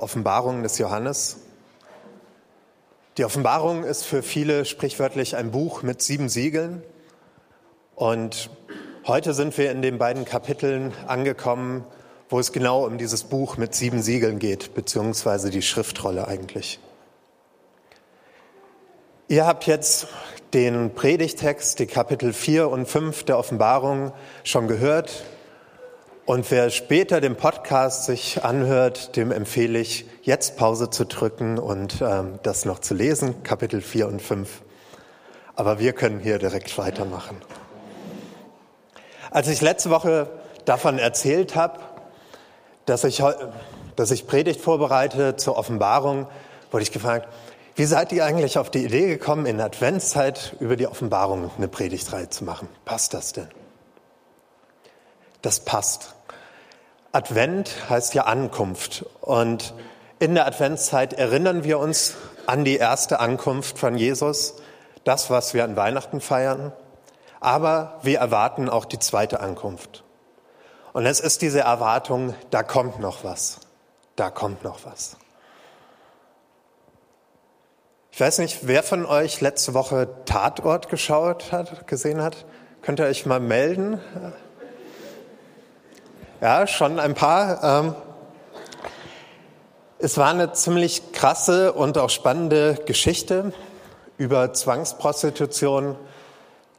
Offenbarung des Johannes. Die Offenbarung ist für viele sprichwörtlich ein Buch mit sieben Siegeln. Und heute sind wir in den beiden Kapiteln angekommen, wo es genau um dieses Buch mit sieben Siegeln geht, beziehungsweise die Schriftrolle eigentlich. Ihr habt jetzt den Predigtext, die Kapitel 4 und 5 der Offenbarung schon gehört. Und wer später den Podcast sich anhört, dem empfehle ich, jetzt Pause zu drücken und ähm, das noch zu lesen, Kapitel 4 und 5. Aber wir können hier direkt weitermachen. Als ich letzte Woche davon erzählt habe, dass ich, dass ich Predigt vorbereite zur Offenbarung, wurde ich gefragt, wie seid ihr eigentlich auf die Idee gekommen, in Adventszeit über die Offenbarung eine Predigtreihe zu machen? Passt das denn? Das passt. Advent heißt ja Ankunft. Und in der Adventszeit erinnern wir uns an die erste Ankunft von Jesus, das, was wir an Weihnachten feiern. Aber wir erwarten auch die zweite Ankunft. Und es ist diese Erwartung, da kommt noch was. Da kommt noch was. Ich weiß nicht, wer von euch letzte Woche Tatort geschaut hat, gesehen hat. Könnt ihr euch mal melden? Ja, schon ein paar. Ähm, es war eine ziemlich krasse und auch spannende Geschichte über Zwangsprostitution,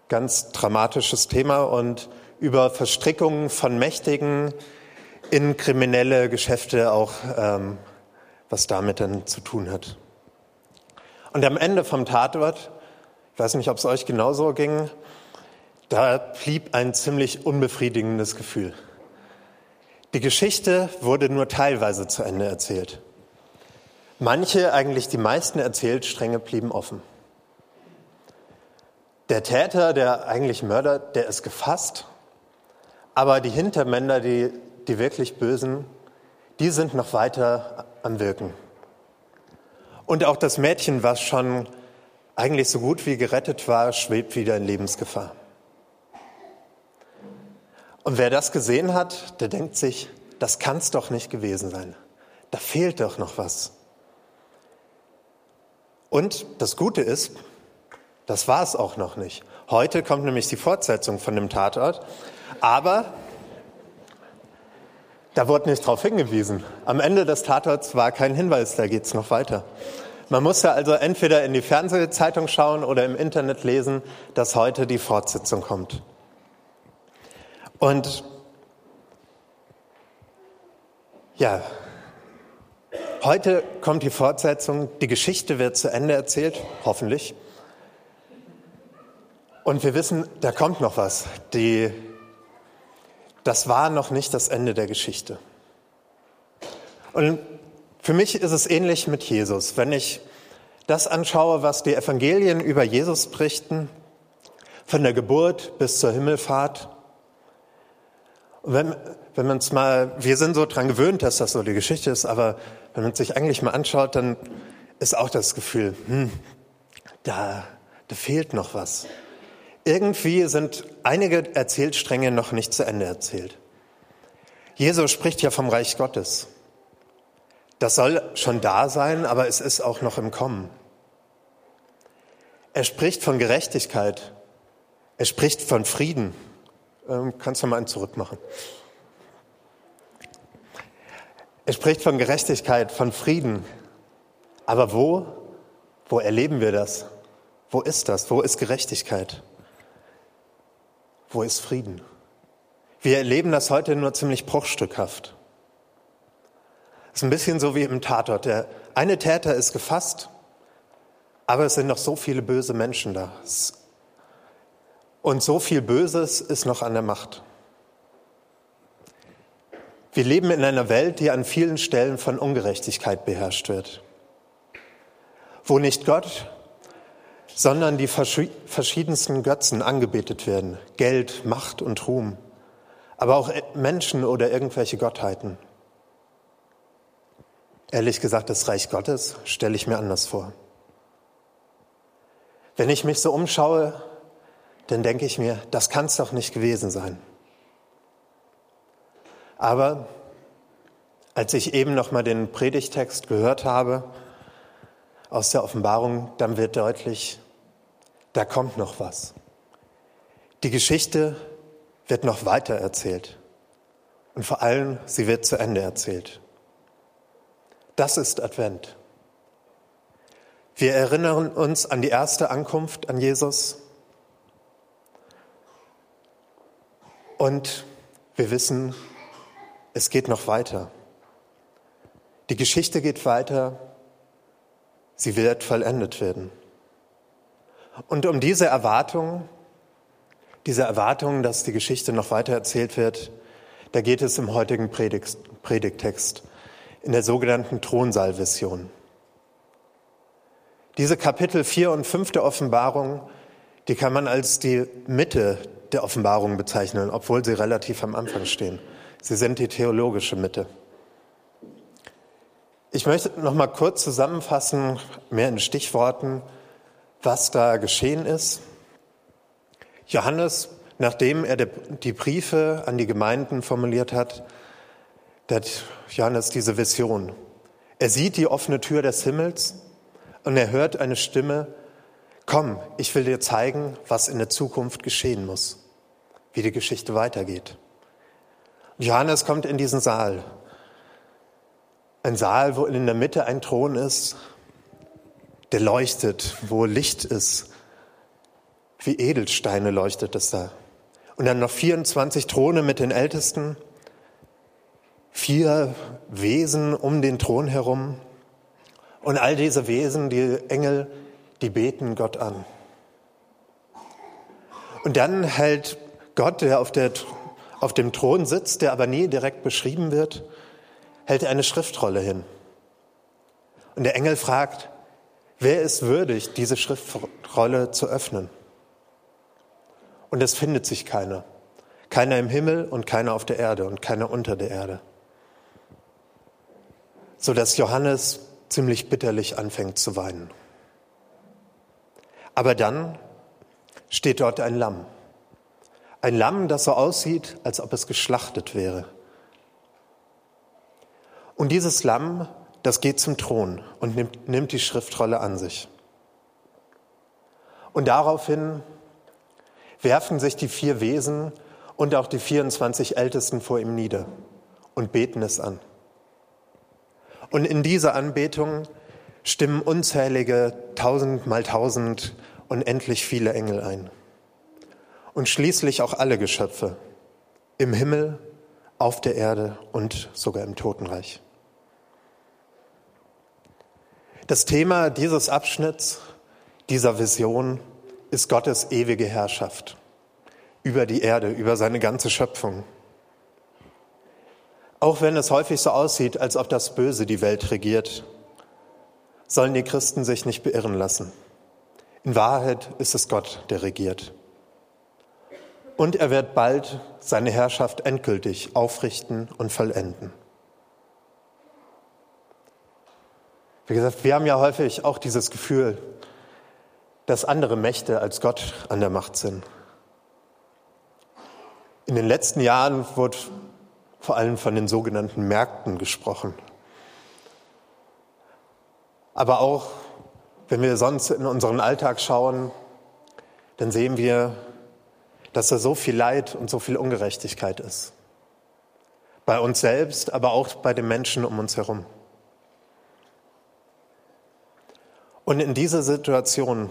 ganz dramatisches Thema und über Verstrickungen von Mächtigen in kriminelle Geschäfte auch, ähm, was damit dann zu tun hat. Und am Ende vom Tatort, ich weiß nicht, ob es euch genauso ging, da blieb ein ziemlich unbefriedigendes Gefühl. Die Geschichte wurde nur teilweise zu Ende erzählt. Manche, eigentlich die meisten Erzählstränge blieben offen. Der Täter, der eigentlich Mörder, der ist gefasst, aber die Hintermänner, die, die wirklich Bösen, die sind noch weiter am Wirken. Und auch das Mädchen, was schon eigentlich so gut wie gerettet war, schwebt wieder in Lebensgefahr. Und wer das gesehen hat, der denkt sich, das kann es doch nicht gewesen sein. Da fehlt doch noch was. Und das Gute ist, das war es auch noch nicht. Heute kommt nämlich die Fortsetzung von dem Tatort, aber da wurde nicht darauf hingewiesen. Am Ende des Tatorts war kein Hinweis, da geht es noch weiter. Man musste also entweder in die Fernsehzeitung schauen oder im Internet lesen, dass heute die Fortsetzung kommt. Und ja, heute kommt die Fortsetzung, die Geschichte wird zu Ende erzählt, hoffentlich. Und wir wissen, da kommt noch was. Die, das war noch nicht das Ende der Geschichte. Und für mich ist es ähnlich mit Jesus. Wenn ich das anschaue, was die Evangelien über Jesus berichten, von der Geburt bis zur Himmelfahrt, wenn, wenn man es mal, wir sind so dran gewöhnt, dass das so die Geschichte ist, aber wenn man sich eigentlich mal anschaut, dann ist auch das Gefühl, hm, da, da fehlt noch was. Irgendwie sind einige Erzählstränge noch nicht zu Ende erzählt. Jesus spricht ja vom Reich Gottes. Das soll schon da sein, aber es ist auch noch im Kommen. Er spricht von Gerechtigkeit. Er spricht von Frieden. Ähm, kannst du mal einen zurückmachen? Er spricht von Gerechtigkeit, von Frieden. Aber wo? Wo erleben wir das? Wo ist das? Wo ist Gerechtigkeit? Wo ist Frieden? Wir erleben das heute nur ziemlich bruchstückhaft. Es ist ein bisschen so wie im Tatort. Der eine Täter ist gefasst, aber es sind noch so viele böse Menschen da. Und so viel Böses ist noch an der Macht. Wir leben in einer Welt, die an vielen Stellen von Ungerechtigkeit beherrscht wird, wo nicht Gott, sondern die verschiedensten Götzen angebetet werden, Geld, Macht und Ruhm, aber auch Menschen oder irgendwelche Gottheiten. Ehrlich gesagt, das Reich Gottes stelle ich mir anders vor. Wenn ich mich so umschaue, dann denke ich mir, das kann es doch nicht gewesen sein. Aber Als ich eben noch mal den Predigtext gehört habe aus der Offenbarung, dann wird deutlich, da kommt noch was. Die Geschichte wird noch weiter erzählt. Und vor allem, sie wird zu Ende erzählt. Das ist Advent. Wir erinnern uns an die erste Ankunft an Jesus. Und wir wissen, es geht noch weiter. Die Geschichte geht weiter. Sie wird vollendet werden. Und um diese Erwartung, diese Erwartung, dass die Geschichte noch weiter erzählt wird, da geht es im heutigen Predigtext, in der sogenannten Thronsaalvision. Diese Kapitel 4 und 5 der Offenbarung, die kann man als die Mitte der Offenbarung bezeichnen, obwohl sie relativ am Anfang stehen. Sie sind die theologische Mitte. Ich möchte noch mal kurz zusammenfassen, mehr in Stichworten, was da geschehen ist. Johannes, nachdem er die Briefe an die Gemeinden formuliert hat, hat Johannes diese Vision. Er sieht die offene Tür des Himmels und er hört eine Stimme, komm, ich will dir zeigen, was in der Zukunft geschehen muss, wie die Geschichte weitergeht. Johannes kommt in diesen Saal. Ein Saal, wo in der Mitte ein Thron ist, der leuchtet, wo Licht ist. Wie Edelsteine leuchtet es da. Und dann noch 24 Throne mit den Ältesten, vier Wesen um den Thron herum. Und all diese Wesen, die Engel, die beten Gott an. Und dann hält Gott, der auf, der auf dem Thron sitzt, der aber nie direkt beschrieben wird, hält eine Schriftrolle hin. Und der Engel fragt, wer ist würdig, diese Schriftrolle zu öffnen? Und es findet sich keiner. Keiner im Himmel und keiner auf der Erde und keiner unter der Erde. Sodass Johannes ziemlich bitterlich anfängt zu weinen. Aber dann steht dort ein Lamm. Ein Lamm, das so aussieht, als ob es geschlachtet wäre. Und dieses Lamm, das geht zum Thron und nimmt, nimmt die Schriftrolle an sich. Und daraufhin werfen sich die vier Wesen und auch die 24 Ältesten vor ihm nieder und beten es an. Und in dieser Anbetung stimmen unzählige tausend mal tausend unendlich viele Engel ein. Und schließlich auch alle Geschöpfe im Himmel, auf der Erde und sogar im Totenreich. Das Thema dieses Abschnitts, dieser Vision ist Gottes ewige Herrschaft über die Erde, über seine ganze Schöpfung. Auch wenn es häufig so aussieht, als ob das Böse die Welt regiert, sollen die Christen sich nicht beirren lassen. In Wahrheit ist es Gott, der regiert. Und er wird bald seine Herrschaft endgültig aufrichten und vollenden. Wie gesagt, wir haben ja häufig auch dieses Gefühl, dass andere Mächte als Gott an der Macht sind. In den letzten Jahren wurde vor allem von den sogenannten Märkten gesprochen. Aber auch, wenn wir sonst in unseren Alltag schauen, dann sehen wir, dass da so viel Leid und so viel Ungerechtigkeit ist. Bei uns selbst, aber auch bei den Menschen um uns herum. Und in dieser Situation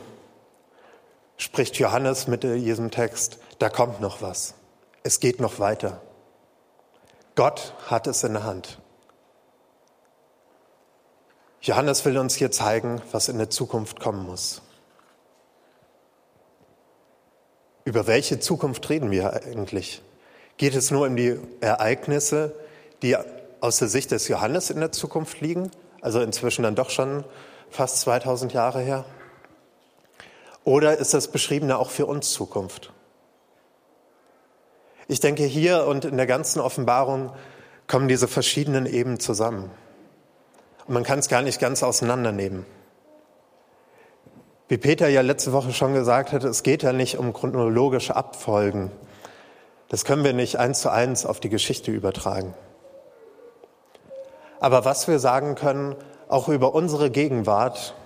spricht Johannes mit diesem Text, da kommt noch was. Es geht noch weiter. Gott hat es in der Hand. Johannes will uns hier zeigen, was in der Zukunft kommen muss. Über welche Zukunft reden wir eigentlich? Geht es nur um die Ereignisse, die aus der Sicht des Johannes in der Zukunft liegen? Also inzwischen dann doch schon fast 2000 Jahre her? Oder ist das Beschriebene auch für uns Zukunft? Ich denke, hier und in der ganzen Offenbarung kommen diese verschiedenen Ebenen zusammen. Und man kann es gar nicht ganz auseinandernehmen. Wie Peter ja letzte Woche schon gesagt hat, es geht ja nicht um chronologische Abfolgen. Das können wir nicht eins zu eins auf die Geschichte übertragen. Aber was wir sagen können, auch über unsere Gegenwart,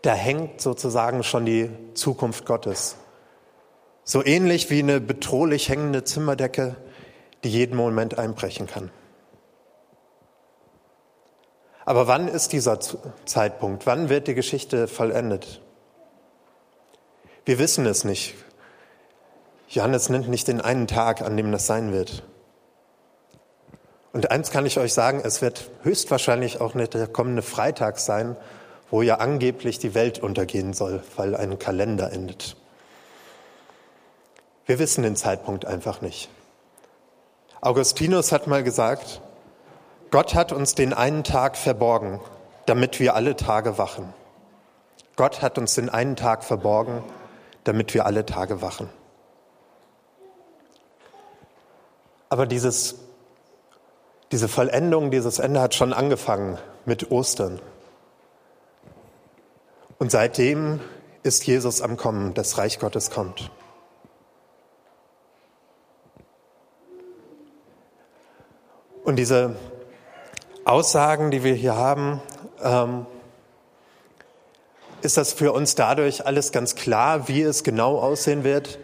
da hängt sozusagen schon die Zukunft Gottes. So ähnlich wie eine bedrohlich hängende Zimmerdecke, die jeden Moment einbrechen kann. Aber wann ist dieser Zeitpunkt? Wann wird die Geschichte vollendet? Wir wissen es nicht. Johannes nennt nicht den einen Tag, an dem das sein wird. Und eins kann ich euch sagen, es wird höchstwahrscheinlich auch nicht der kommende Freitag sein, wo ja angeblich die Welt untergehen soll, weil ein Kalender endet. Wir wissen den Zeitpunkt einfach nicht. Augustinus hat mal gesagt, Gott hat uns den einen Tag verborgen, damit wir alle Tage wachen. Gott hat uns den einen Tag verborgen, damit wir alle Tage wachen. Aber dieses, diese Vollendung, dieses Ende hat schon angefangen mit Ostern. Und seitdem ist Jesus am Kommen, das Reich Gottes kommt. Und diese Aussagen, die wir hier haben, ähm, ist das für uns dadurch alles ganz klar, wie es genau aussehen wird?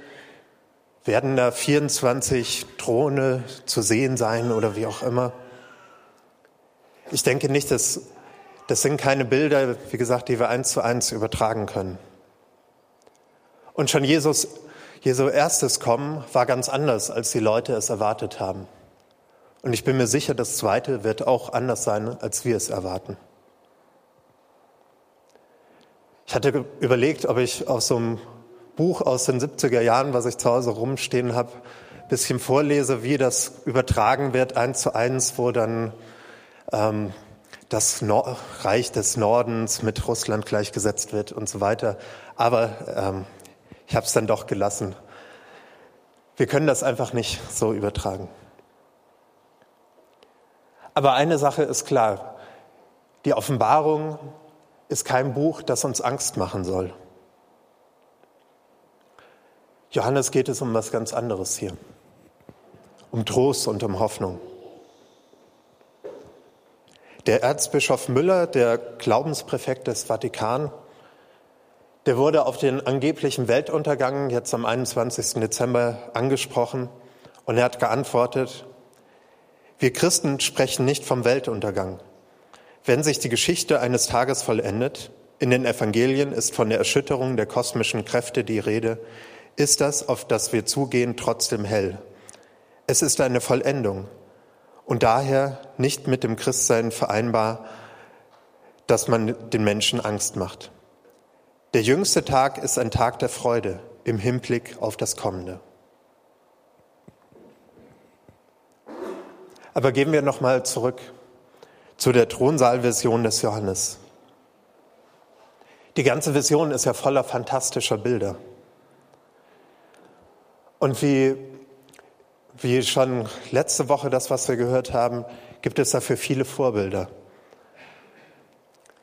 Werden da 24 Throne zu sehen sein oder wie auch immer? Ich denke nicht, dass das sind keine Bilder, wie gesagt, die wir eins zu eins übertragen können. Und schon Jesus, Jesu erstes Kommen war ganz anders, als die Leute es erwartet haben. Und ich bin mir sicher, das zweite wird auch anders sein, als wir es erwarten. Ich hatte überlegt, ob ich aus so einem Buch aus den 70er Jahren, was ich zu Hause rumstehen habe, ein bisschen vorlese, wie das übertragen wird, eins zu eins, wo dann ähm, das Nor Reich des Nordens mit Russland gleichgesetzt wird und so weiter. Aber ähm, ich habe es dann doch gelassen. Wir können das einfach nicht so übertragen. Aber eine Sache ist klar. Die Offenbarung ist kein Buch, das uns Angst machen soll. Johannes geht es um was ganz anderes hier. Um Trost und um Hoffnung. Der Erzbischof Müller, der Glaubenspräfekt des Vatikan, der wurde auf den angeblichen Weltuntergang jetzt am 21. Dezember angesprochen und er hat geantwortet, wir Christen sprechen nicht vom Weltuntergang. Wenn sich die Geschichte eines Tages vollendet, in den Evangelien ist von der Erschütterung der kosmischen Kräfte die Rede, ist das, auf das wir zugehen, trotzdem hell. Es ist eine Vollendung und daher nicht mit dem Christsein vereinbar, dass man den Menschen Angst macht. Der jüngste Tag ist ein Tag der Freude im Hinblick auf das Kommende. Aber gehen wir noch mal zurück zu der Thronsaalvision des Johannes. Die ganze Vision ist ja voller fantastischer Bilder. Und wie, wie schon letzte Woche das, was wir gehört haben, gibt es dafür viele Vorbilder.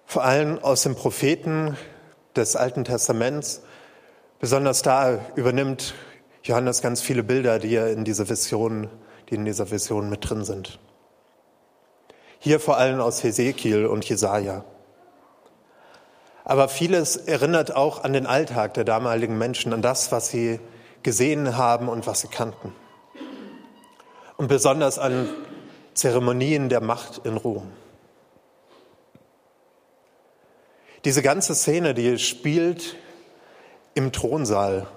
Vor allem aus den Propheten des Alten Testaments. Besonders da übernimmt Johannes ganz viele Bilder, die er in diese Vision die in dieser Vision mit drin sind. Hier vor allem aus Hesekiel und Jesaja. Aber vieles erinnert auch an den Alltag der damaligen Menschen, an das, was sie gesehen haben und was sie kannten. Und besonders an Zeremonien der Macht in Rom. Diese ganze Szene, die spielt im Thronsaal,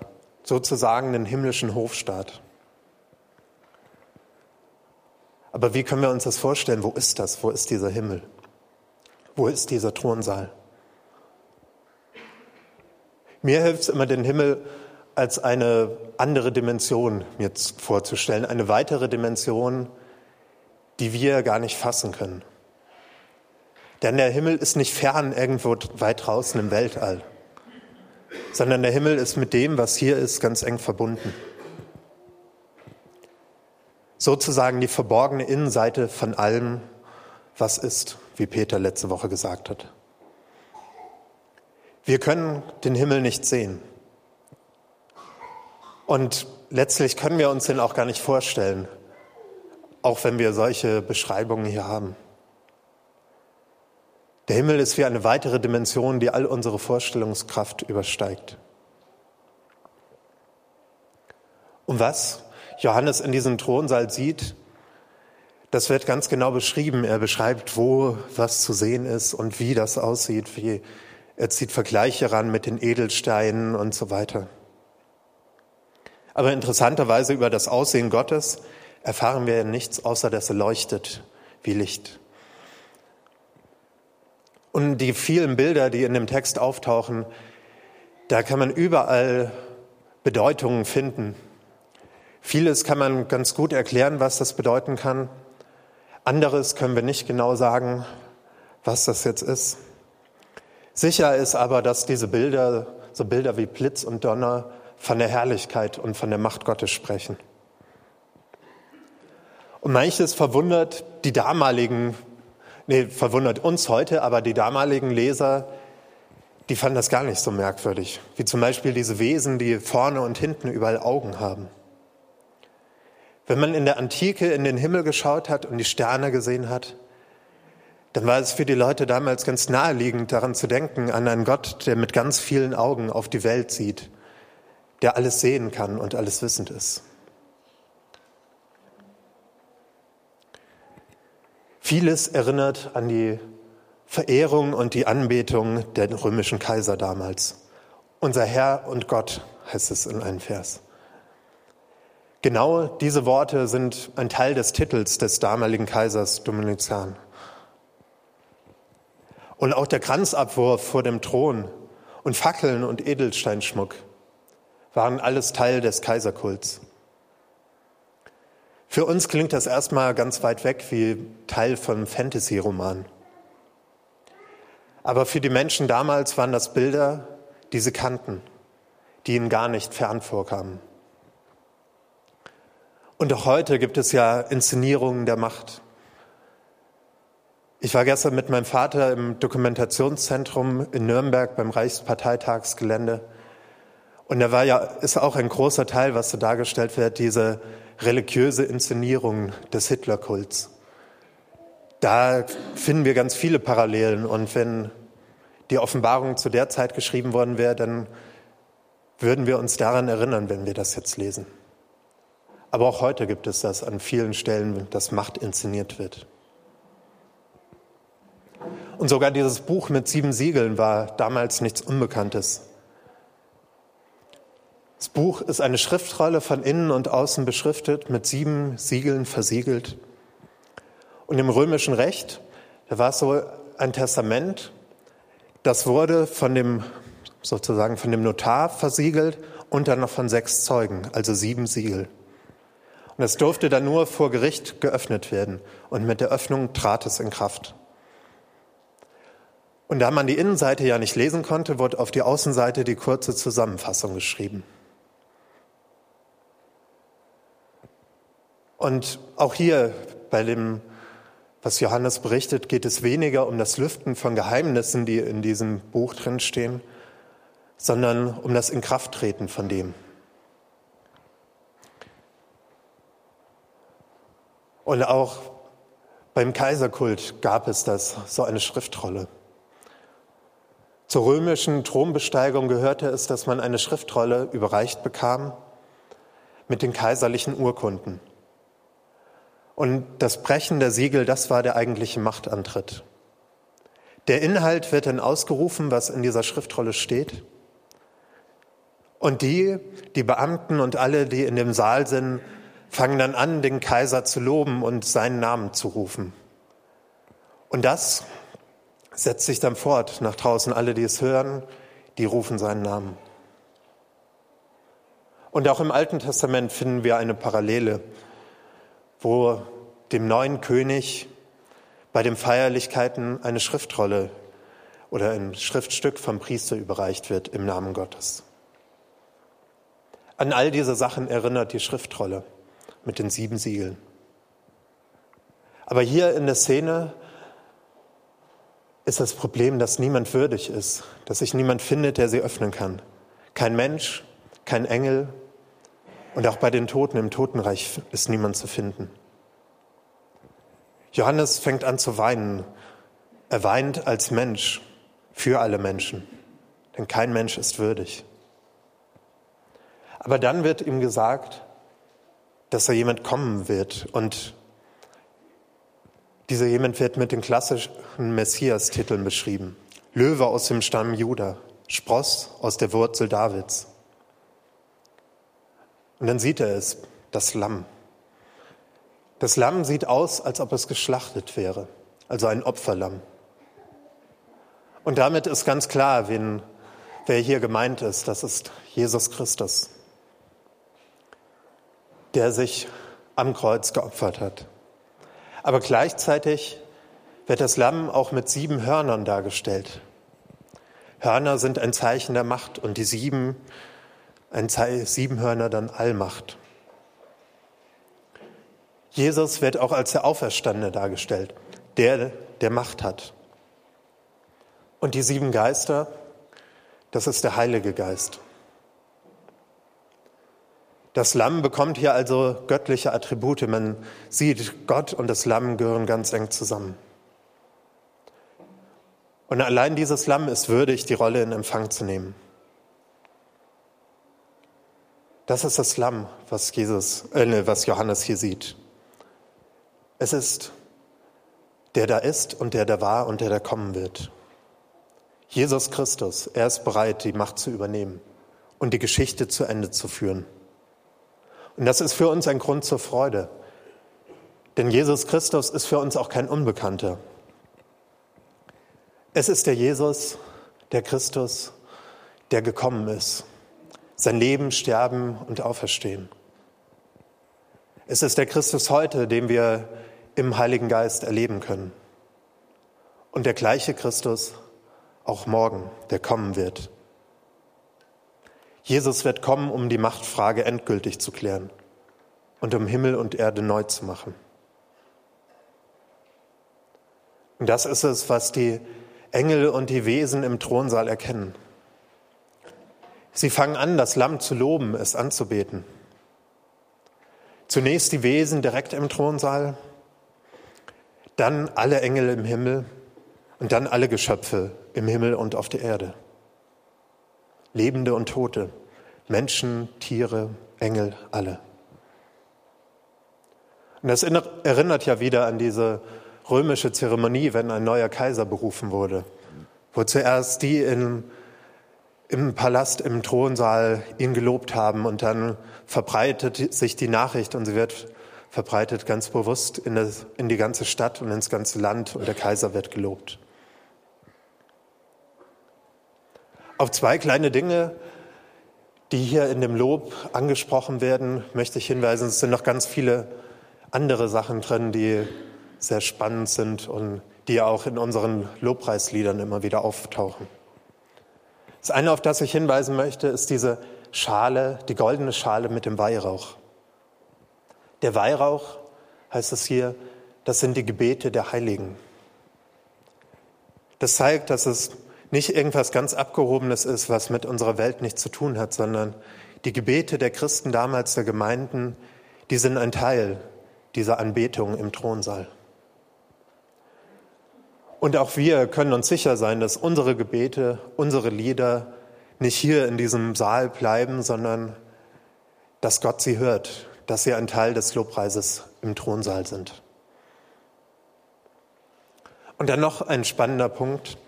sozusagen den himmlischen Hofstaat. Aber wie können wir uns das vorstellen? Wo ist das? Wo ist dieser Himmel? Wo ist dieser Thronsaal? Mir hilft es immer, den Himmel als eine andere Dimension mir vorzustellen, eine weitere Dimension, die wir gar nicht fassen können. Denn der Himmel ist nicht fern irgendwo weit draußen im Weltall, sondern der Himmel ist mit dem, was hier ist, ganz eng verbunden sozusagen die verborgene Innenseite von allem, was ist, wie Peter letzte Woche gesagt hat. Wir können den Himmel nicht sehen. Und letztlich können wir uns den auch gar nicht vorstellen, auch wenn wir solche Beschreibungen hier haben. Der Himmel ist wie eine weitere Dimension, die all unsere Vorstellungskraft übersteigt. Und was Johannes in diesem Thronsaal sieht, das wird ganz genau beschrieben. Er beschreibt, wo was zu sehen ist und wie das aussieht. Wie, er zieht Vergleiche ran mit den Edelsteinen und so weiter. Aber interessanterweise über das Aussehen Gottes erfahren wir nichts, außer dass er leuchtet wie Licht. Und die vielen Bilder, die in dem Text auftauchen, da kann man überall Bedeutungen finden. Vieles kann man ganz gut erklären, was das bedeuten kann. Anderes können wir nicht genau sagen, was das jetzt ist. Sicher ist aber, dass diese Bilder, so Bilder wie Blitz und Donner, von der Herrlichkeit und von der Macht Gottes sprechen. Und manches verwundert die damaligen, nee, verwundert uns heute, aber die damaligen Leser, die fanden das gar nicht so merkwürdig. Wie zum Beispiel diese Wesen, die vorne und hinten überall Augen haben. Wenn man in der Antike in den Himmel geschaut hat und die Sterne gesehen hat, dann war es für die Leute damals ganz naheliegend, daran zu denken, an einen Gott, der mit ganz vielen Augen auf die Welt sieht, der alles sehen kann und alles wissend ist. Vieles erinnert an die Verehrung und die Anbetung der römischen Kaiser damals. Unser Herr und Gott heißt es in einem Vers. Genau diese Worte sind ein Teil des Titels des damaligen Kaisers Domitian. Und auch der Kranzabwurf vor dem Thron und Fackeln und Edelsteinschmuck waren alles Teil des Kaiserkults. Für uns klingt das erstmal ganz weit weg wie Teil von Fantasy-Roman. Aber für die Menschen damals waren das Bilder, die sie kannten, die ihnen gar nicht fern vorkamen. Und auch heute gibt es ja Inszenierungen der Macht. Ich war gestern mit meinem Vater im Dokumentationszentrum in Nürnberg beim Reichsparteitagsgelände. Und da war ja, ist auch ein großer Teil, was so dargestellt wird, diese religiöse Inszenierung des Hitlerkults. Da finden wir ganz viele Parallelen. Und wenn die Offenbarung zu der Zeit geschrieben worden wäre, dann würden wir uns daran erinnern, wenn wir das jetzt lesen. Aber auch heute gibt es das an vielen Stellen, dass Macht inszeniert wird. Und sogar dieses Buch mit sieben Siegeln war damals nichts Unbekanntes. Das Buch ist eine Schriftrolle von innen und außen beschriftet, mit sieben Siegeln versiegelt. Und im römischen Recht, da war es so ein Testament, das wurde von dem, sozusagen von dem Notar versiegelt und dann noch von sechs Zeugen, also sieben Siegel. Und es durfte dann nur vor Gericht geöffnet werden. Und mit der Öffnung trat es in Kraft. Und da man die Innenseite ja nicht lesen konnte, wurde auf die Außenseite die kurze Zusammenfassung geschrieben. Und auch hier bei dem, was Johannes berichtet, geht es weniger um das Lüften von Geheimnissen, die in diesem Buch drinstehen, sondern um das Inkrafttreten von dem. Und auch beim Kaiserkult gab es das, so eine Schriftrolle. Zur römischen Thronbesteigung gehörte es, dass man eine Schriftrolle überreicht bekam mit den kaiserlichen Urkunden. Und das Brechen der Siegel, das war der eigentliche Machtantritt. Der Inhalt wird dann ausgerufen, was in dieser Schriftrolle steht. Und die, die Beamten und alle, die in dem Saal sind, fangen dann an, den Kaiser zu loben und seinen Namen zu rufen. Und das setzt sich dann fort nach draußen. Alle, die es hören, die rufen seinen Namen. Und auch im Alten Testament finden wir eine Parallele, wo dem neuen König bei den Feierlichkeiten eine Schriftrolle oder ein Schriftstück vom Priester überreicht wird im Namen Gottes. An all diese Sachen erinnert die Schriftrolle mit den sieben Siegeln. Aber hier in der Szene ist das Problem, dass niemand würdig ist, dass sich niemand findet, der sie öffnen kann. Kein Mensch, kein Engel und auch bei den Toten im Totenreich ist niemand zu finden. Johannes fängt an zu weinen. Er weint als Mensch für alle Menschen, denn kein Mensch ist würdig. Aber dann wird ihm gesagt, dass da jemand kommen wird und dieser jemand wird mit den klassischen Messias-Titeln beschrieben. Löwe aus dem Stamm Juda, Spross aus der Wurzel Davids. Und dann sieht er es, das Lamm. Das Lamm sieht aus, als ob es geschlachtet wäre, also ein Opferlamm. Und damit ist ganz klar, wen, wer hier gemeint ist. Das ist Jesus Christus, der sich am Kreuz geopfert hat. Aber gleichzeitig wird das Lamm auch mit sieben Hörnern dargestellt. Hörner sind ein Zeichen der Macht und die sieben, ein Zeichen, sieben Hörner dann Allmacht. Jesus wird auch als der Auferstandene dargestellt, der, der Macht hat. Und die sieben Geister, das ist der Heilige Geist. Das Lamm bekommt hier also göttliche Attribute. Man sieht, Gott und das Lamm gehören ganz eng zusammen. Und allein dieses Lamm ist würdig, die Rolle in Empfang zu nehmen. Das ist das Lamm, was Jesus, äh, was Johannes hier sieht. Es ist der da ist und der da war und der da kommen wird. Jesus Christus, er ist bereit, die Macht zu übernehmen und die Geschichte zu Ende zu führen. Und das ist für uns ein Grund zur Freude. Denn Jesus Christus ist für uns auch kein Unbekannter. Es ist der Jesus, der Christus, der gekommen ist. Sein Leben, Sterben und Auferstehen. Es ist der Christus heute, den wir im Heiligen Geist erleben können. Und der gleiche Christus auch morgen, der kommen wird. Jesus wird kommen, um die Machtfrage endgültig zu klären und um Himmel und Erde neu zu machen. Und das ist es, was die Engel und die Wesen im Thronsaal erkennen. Sie fangen an, das Lamm zu loben, es anzubeten. Zunächst die Wesen direkt im Thronsaal, dann alle Engel im Himmel und dann alle Geschöpfe im Himmel und auf der Erde. Lebende und Tote, Menschen, Tiere, Engel, alle. Und das erinnert ja wieder an diese römische Zeremonie, wenn ein neuer Kaiser berufen wurde, wo zuerst die in, im Palast, im Thronsaal ihn gelobt haben und dann verbreitet sich die Nachricht und sie wird verbreitet ganz bewusst in, das, in die ganze Stadt und ins ganze Land und der Kaiser wird gelobt. Auf zwei kleine Dinge, die hier in dem Lob angesprochen werden, möchte ich hinweisen. Es sind noch ganz viele andere Sachen drin, die sehr spannend sind und die auch in unseren Lobpreisliedern immer wieder auftauchen. Das eine, auf das ich hinweisen möchte, ist diese Schale, die goldene Schale mit dem Weihrauch. Der Weihrauch, heißt es hier, das sind die Gebete der Heiligen. Das zeigt, dass es nicht irgendwas ganz Abgehobenes ist, was mit unserer Welt nichts zu tun hat, sondern die Gebete der Christen damals, der Gemeinden, die sind ein Teil dieser Anbetung im Thronsaal. Und auch wir können uns sicher sein, dass unsere Gebete, unsere Lieder nicht hier in diesem Saal bleiben, sondern dass Gott sie hört, dass sie ein Teil des Lobpreises im Thronsaal sind. Und dann noch ein spannender Punkt.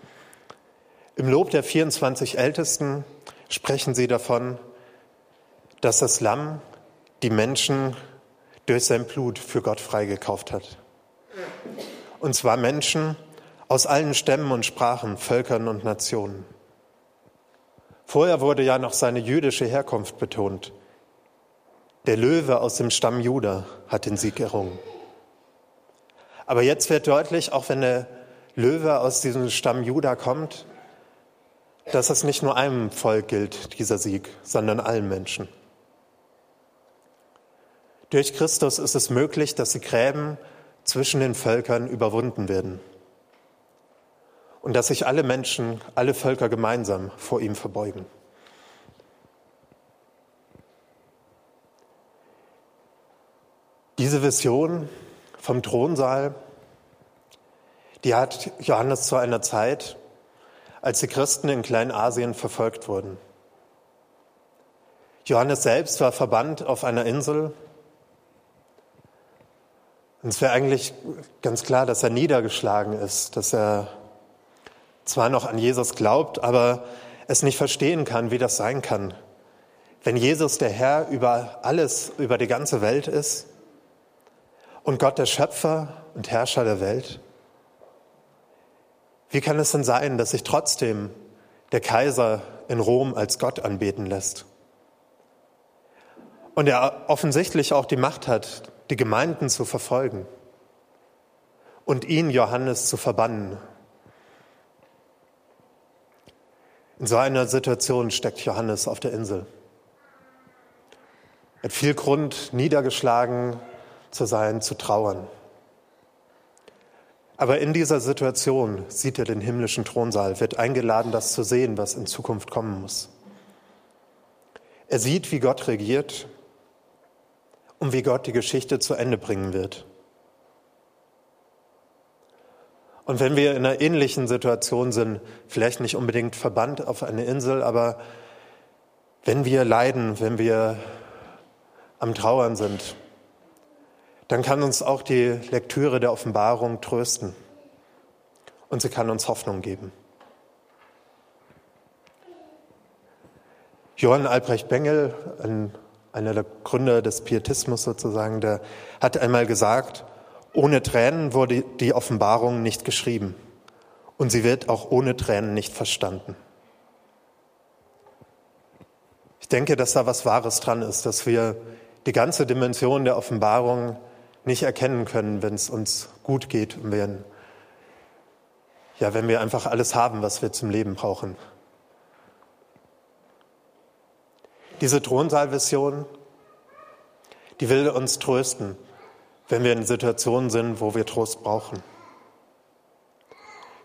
Im Lob der 24 Ältesten sprechen sie davon, dass das Lamm die Menschen durch sein Blut für Gott freigekauft hat. Und zwar Menschen aus allen Stämmen und Sprachen, Völkern und Nationen. Vorher wurde ja noch seine jüdische Herkunft betont. Der Löwe aus dem Stamm Juda hat den Sieg errungen. Aber jetzt wird deutlich, auch wenn der Löwe aus diesem Stamm Juda kommt, dass es nicht nur einem Volk gilt, dieser Sieg, sondern allen Menschen. Durch Christus ist es möglich, dass die Gräben zwischen den Völkern überwunden werden und dass sich alle Menschen, alle Völker gemeinsam vor ihm verbeugen. Diese Vision vom Thronsaal, die hat Johannes zu einer Zeit, als die Christen in Kleinasien verfolgt wurden. Johannes selbst war verbannt auf einer Insel. Und es wäre eigentlich ganz klar, dass er niedergeschlagen ist, dass er zwar noch an Jesus glaubt, aber es nicht verstehen kann, wie das sein kann. Wenn Jesus der Herr über alles, über die ganze Welt ist und Gott der Schöpfer und Herrscher der Welt, wie kann es denn sein, dass sich trotzdem der Kaiser in Rom als Gott anbeten lässt? Und er offensichtlich auch die Macht hat, die Gemeinden zu verfolgen und ihn, Johannes, zu verbannen. In so einer Situation steckt Johannes auf der Insel. Er hat viel Grund, niedergeschlagen zu sein, zu trauern. Aber in dieser Situation sieht er den himmlischen Thronsaal, wird eingeladen, das zu sehen, was in Zukunft kommen muss. Er sieht, wie Gott regiert und wie Gott die Geschichte zu Ende bringen wird. Und wenn wir in einer ähnlichen Situation sind, vielleicht nicht unbedingt verbannt auf eine Insel, aber wenn wir leiden, wenn wir am Trauern sind, dann kann uns auch die Lektüre der Offenbarung trösten und sie kann uns Hoffnung geben. Johann Albrecht Bengel, ein, einer der Gründer des Pietismus sozusagen, der hat einmal gesagt, ohne Tränen wurde die Offenbarung nicht geschrieben und sie wird auch ohne Tränen nicht verstanden. Ich denke, dass da was Wahres dran ist, dass wir die ganze Dimension der Offenbarung nicht erkennen können, wenn es uns gut geht und wenn, ja, wenn wir einfach alles haben, was wir zum Leben brauchen. Diese Thronsaalvision, die will uns trösten, wenn wir in Situationen sind, wo wir Trost brauchen.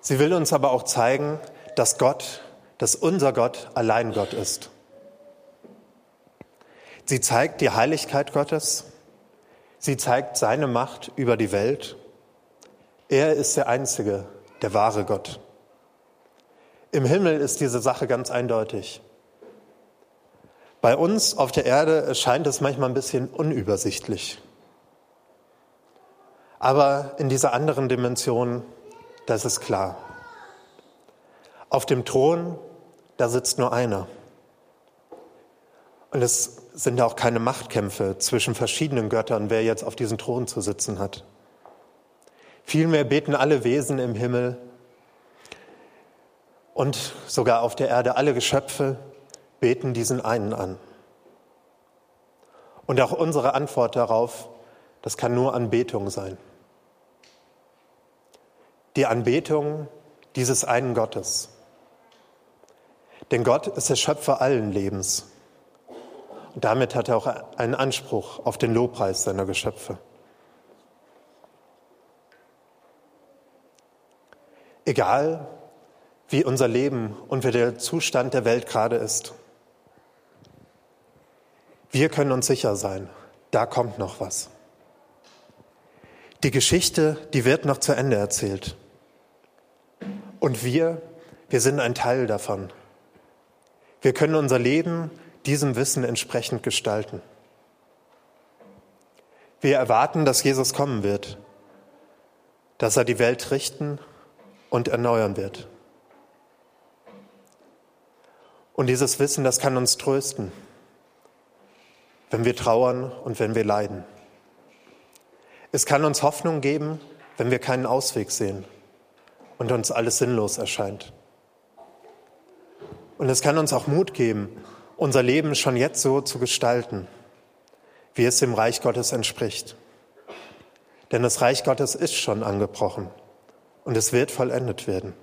Sie will uns aber auch zeigen, dass Gott, dass unser Gott allein Gott ist. Sie zeigt die Heiligkeit Gottes Sie zeigt seine Macht über die Welt. Er ist der Einzige, der wahre Gott. Im Himmel ist diese Sache ganz eindeutig. Bei uns auf der Erde erscheint es manchmal ein bisschen unübersichtlich. Aber in dieser anderen Dimension, das ist klar. Auf dem Thron, da sitzt nur einer. Und es sind auch keine Machtkämpfe zwischen verschiedenen Göttern, wer jetzt auf diesem Thron zu sitzen hat. Vielmehr beten alle Wesen im Himmel und sogar auf der Erde alle Geschöpfe beten diesen einen an. Und auch unsere Antwort darauf, das kann nur Anbetung sein. Die Anbetung dieses einen Gottes. Denn Gott ist der Schöpfer allen Lebens. Damit hat er auch einen Anspruch auf den Lobpreis seiner Geschöpfe. Egal, wie unser Leben und wie der Zustand der Welt gerade ist. Wir können uns sicher sein, da kommt noch was. Die Geschichte, die wird noch zu Ende erzählt. Und wir, wir sind ein Teil davon. Wir können unser Leben diesem Wissen entsprechend gestalten. Wir erwarten, dass Jesus kommen wird, dass er die Welt richten und erneuern wird. Und dieses Wissen, das kann uns trösten, wenn wir trauern und wenn wir leiden. Es kann uns Hoffnung geben, wenn wir keinen Ausweg sehen und uns alles sinnlos erscheint. Und es kann uns auch Mut geben, unser Leben schon jetzt so zu gestalten, wie es dem Reich Gottes entspricht. Denn das Reich Gottes ist schon angebrochen und es wird vollendet werden.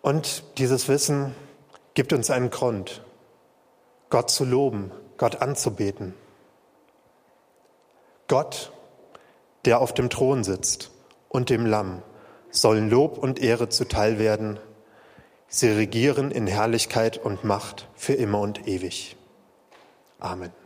Und dieses Wissen gibt uns einen Grund, Gott zu loben, Gott anzubeten. Gott, der auf dem Thron sitzt und dem Lamm, sollen Lob und Ehre zuteil werden Sie regieren in Herrlichkeit und Macht für immer und ewig. Amen.